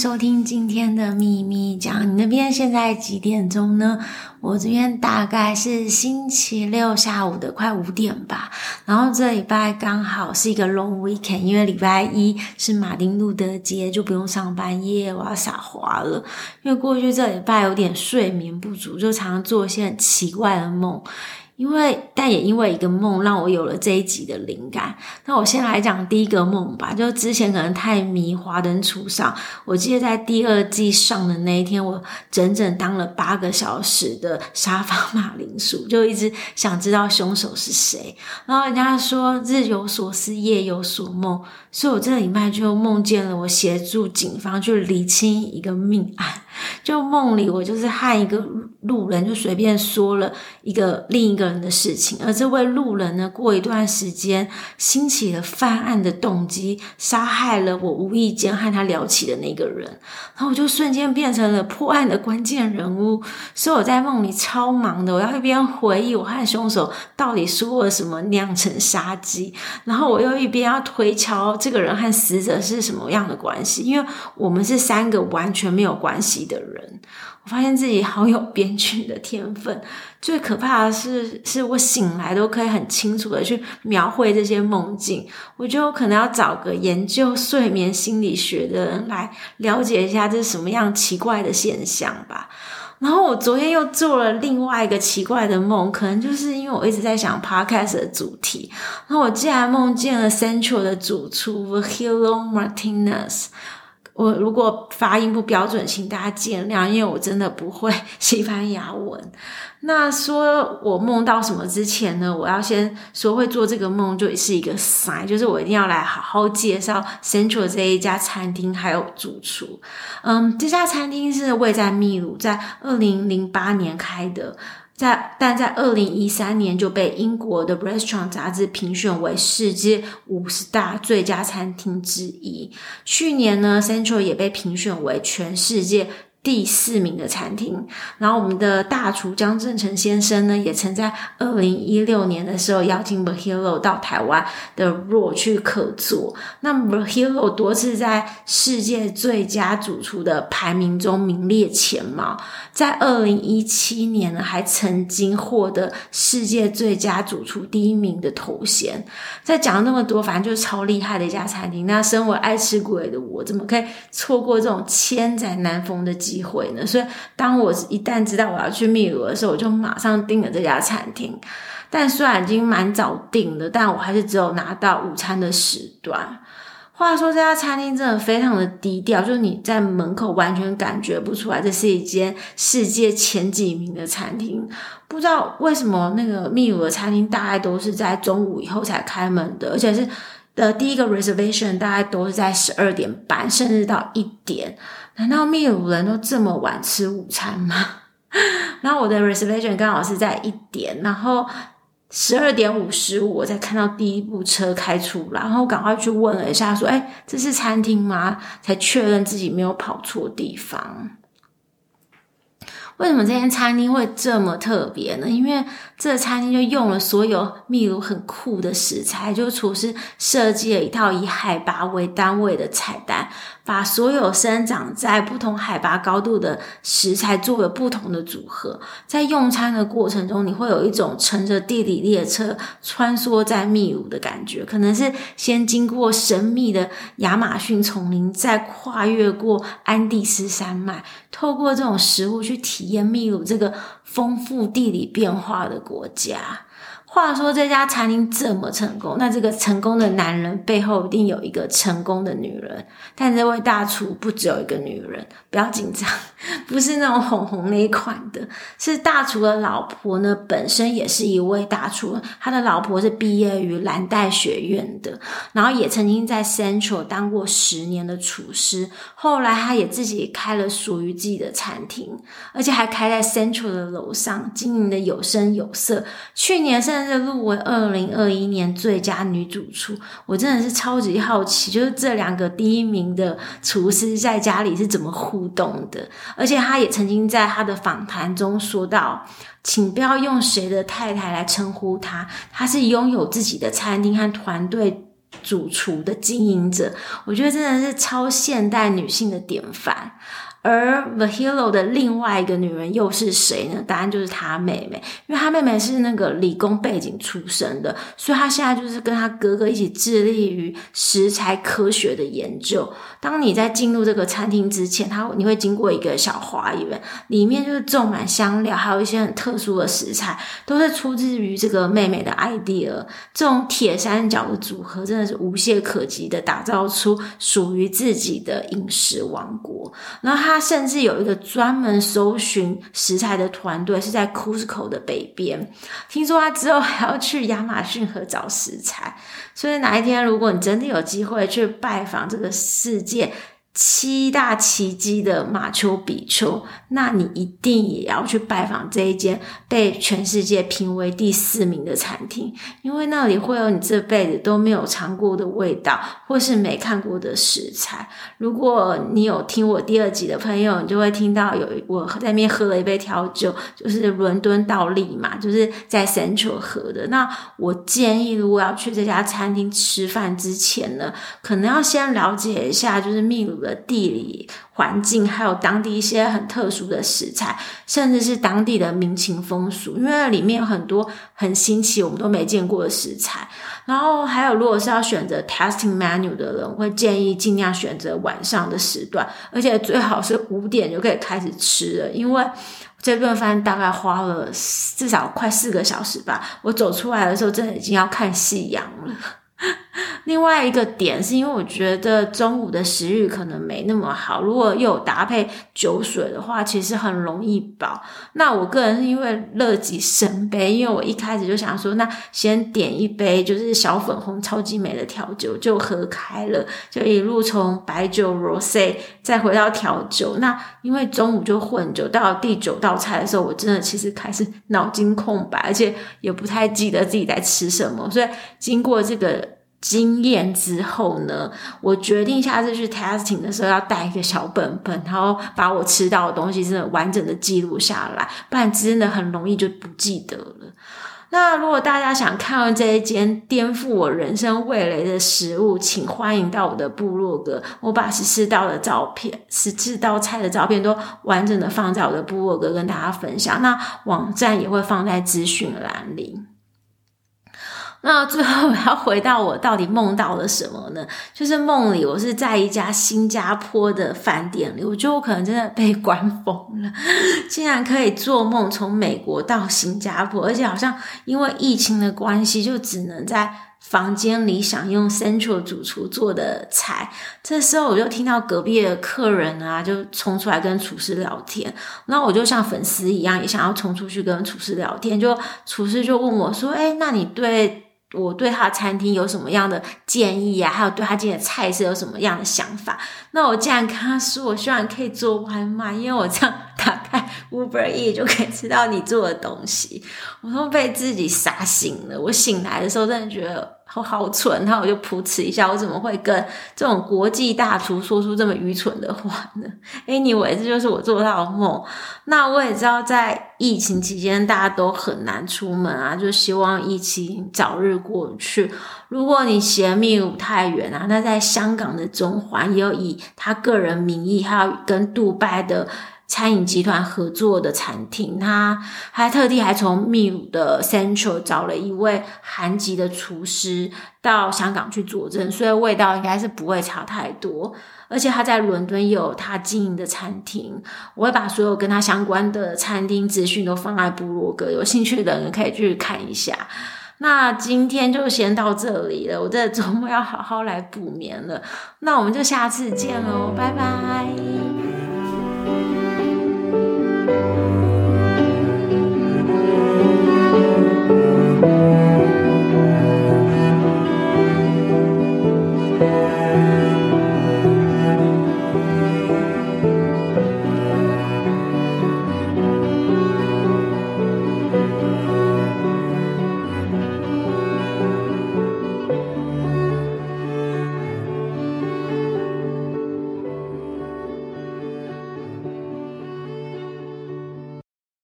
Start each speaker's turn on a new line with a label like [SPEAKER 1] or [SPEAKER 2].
[SPEAKER 1] 收听今天的秘密讲，你那边现在几点钟呢？我这边大概是星期六下午的快五点吧。然后这礼拜刚好是一个 long weekend，因为礼拜一是马丁路德节，就不用上班耶，我要撒花了。因为过去这礼拜有点睡眠不足，就常常做一些很奇怪的梦。因为，但也因为一个梦，让我有了这一集的灵感。那我先来讲第一个梦吧。就之前可能太迷《华灯初上》，我记得在第二季上的那一天，我整整当了八个小时的沙发马铃薯，就一直想知道凶手是谁。然后人家说日有所思，夜有所梦，所以我这个礼拜就梦见了我协助警方去厘清一个命案。就梦里，我就是和一个路人就随便说了一个另一个人的事情，而这位路人呢，过一段时间兴起了犯案的动机，杀害了我无意间和他聊起的那个人，然后我就瞬间变成了破案的关键人物。所以我在梦里超忙的，我要一边回忆我和凶手到底说了什么酿成杀机，然后我又一边要推敲这个人和死者是什么样的关系，因为我们是三个完全没有关系的人，我发现自己好有编剧的天分。最可怕的是，是我醒来都可以很清楚的去描绘这些梦境。我觉得我可能要找个研究睡眠心理学的人来了解一下这是什么样奇怪的现象吧。然后我昨天又做了另外一个奇怪的梦，可能就是因为我一直在想 podcast 的主题。然后我竟然梦见了 Central 的主厨 Vicelo Martinez。我如果发音不标准，请大家见谅，因为我真的不会西班牙文。那说我梦到什么之前呢，我要先说会做这个梦就是一个塞就是我一定要来好好介绍 Central 这一家餐厅还有主厨。嗯，这家餐厅是位在秘鲁，在二零零八年开的。在，但在二零一三年就被英国的 Restaurant 杂志评选为世界五十大最佳餐厅之一。去年呢，Central 也被评选为全世界。第四名的餐厅，然后我们的大厨江正成先生呢，也曾在二零一六年的时候邀请 Virgilio 到台湾的 RAW 去客座。那 Virgilio 多次在世界最佳主厨的排名中名列前茅，在二零一七年呢，还曾经获得世界最佳主厨第一名的头衔。在讲了那么多，反正就是超厉害的一家餐厅。那身为爱吃鬼的我，怎么可以错过这种千载难逢的机？机会呢？所以当我一旦知道我要去秘鲁的时候，我就马上订了这家餐厅。但虽然已经蛮早订了，但我还是只有拿到午餐的时段。话说这家餐厅真的非常的低调，就是你在门口完全感觉不出来这是一间世界前几名的餐厅。不知道为什么那个秘鲁的餐厅大概都是在中午以后才开门的，而且是的第一个 reservation 大概都是在十二点半，甚至到一点。难道秘鲁人都这么晚吃午餐吗？然后我的 reservation 刚好是在一点，然后十二点五十五我才看到第一部车开出来，然后赶快去问了一下，说：“哎，这是餐厅吗？”才确认自己没有跑错地方。为什么这间餐厅会这么特别呢？因为这餐厅就用了所有秘鲁很酷的食材，就厨师设计了一套以海拔为单位的菜单。把所有生长在不同海拔高度的食材做了不同的组合，在用餐的过程中，你会有一种乘着地理列车穿梭在秘鲁的感觉。可能是先经过神秘的亚马逊丛林，再跨越过安第斯山脉，透过这种食物去体验秘鲁这个丰富地理变化的国家。话说这家餐厅这么成功，那这个成功的男人背后一定有一个成功的女人。但这位大厨不只有一个女人，不要紧张，不是那种红红那一款的，是大厨的老婆呢，本身也是一位大厨，他的老婆是毕业于蓝带学院的，然后也曾经在 Central 当过十年的厨师，后来他也自己开了属于自己的餐厅，而且还开在 Central 的楼上，经营的有声有色。去年甚至入围二零二一年最佳女主厨，我真的是超级好奇，就是这两个第一名的厨师在家里是怎么互动的？而且他也曾经在他的访谈中说到，请不要用谁的太太来称呼他，他是拥有自己的餐厅和团队主厨的经营者，我觉得真的是超现代女性的典范。而 The Hero 的另外一个女人又是谁呢？答案就是她妹妹，因为她妹妹是那个理工背景出身的，所以她现在就是跟她哥哥一起致力于食材科学的研究。当你在进入这个餐厅之前，它你会经过一个小花园，里面就是种满香料，还有一些很特殊的食材，都是出自于这个妹妹的 idea。这种铁三角的组合真的是无懈可击的，打造出属于自己的饮食王国。然后她。他甚至有一个专门搜寻食材的团队，是在 Cusco 的北边。听说他之后还要去亚马逊河找食材，所以哪一天如果你真的有机会去拜访这个世界，七大奇迹的马丘比丘，那你一定也要去拜访这一间被全世界评为第四名的餐厅，因为那里会有你这辈子都没有尝过的味道，或是没看过的食材。如果你有听我第二集的朋友，你就会听到有我在那边喝了一杯调酒，就是伦敦倒立嘛，就是在 Central 喝的。那我建议，如果要去这家餐厅吃饭之前呢，可能要先了解一下，就是秘鲁的地理环境，还有当地一些很特殊的食材，甚至是当地的民情风俗，因为里面有很多很新奇，我们都没见过的食材。然后还有，如果是要选择 tasting menu 的人，会建议尽量选择晚上的时段，而且最好是五点就可以开始吃了，因为这顿饭大概花了至少快四个小时吧。我走出来的时候，真的已经要看夕阳了。另外一个点是因为我觉得中午的食欲可能没那么好，如果又有搭配酒水的话，其实很容易饱。那我个人是因为乐极生悲，因为我一开始就想说，那先点一杯就是小粉红超级美的调酒就喝开了，就一路从白酒、Rosé 再回到调酒。那因为中午就混酒，到第九道菜的时候，我真的其实开始脑筋空白，而且也不太记得自己在吃什么。所以经过这个。经验之后呢，我决定下次去 testing 的时候要带一个小本本，然后把我吃到的东西真的完整的记录下来，不然真的很容易就不记得了。那如果大家想看到这一间颠覆我人生味蕾的食物，请欢迎到我的部落格，我把十四道的照片、十四道菜的照片都完整的放在我的部落格跟大家分享。那网站也会放在资讯栏里。那最后我要回到我到底梦到了什么呢？就是梦里我是在一家新加坡的饭店里，我觉得我可能真的被关疯了，竟然可以做梦从美国到新加坡，而且好像因为疫情的关系，就只能在房间里享用 Central 主厨做的菜。这时候我就听到隔壁的客人啊，就冲出来跟厨师聊天，然后我就像粉丝一样，也想要冲出去跟厨师聊天。就厨师就问我说：“诶，那你对？”我对他的餐厅有什么样的建议啊？还有对他今天的菜色有什么样的想法？那我竟然跟他说，我希望可以做外卖，因为我这样 打开 Uber E 就可以吃到你做的东西。我都被自己傻醒了。我醒来的时候，真的觉得。我好蠢，然后我就噗嗤一下，我怎么会跟这种国际大厨说出这么愚蠢的话呢？Anyway，这就是我做到的梦。那我也知道，在疫情期间大家都很难出门啊，就希望疫情早日过去。如果你嫌秘鲁太远啊，那在香港的中环也有以他个人名义，还有跟杜拜的。餐饮集团合作的餐厅，他还特地还从秘鲁的 Central 找了一位韩籍的厨师到香港去佐证，所以味道应该是不会差太多。而且他在伦敦有他经营的餐厅，我会把所有跟他相关的餐厅资讯都放在部落格，有兴趣的人可以去看一下。那今天就先到这里了，我这周末要好好来补眠了。那我们就下次见喽，拜拜。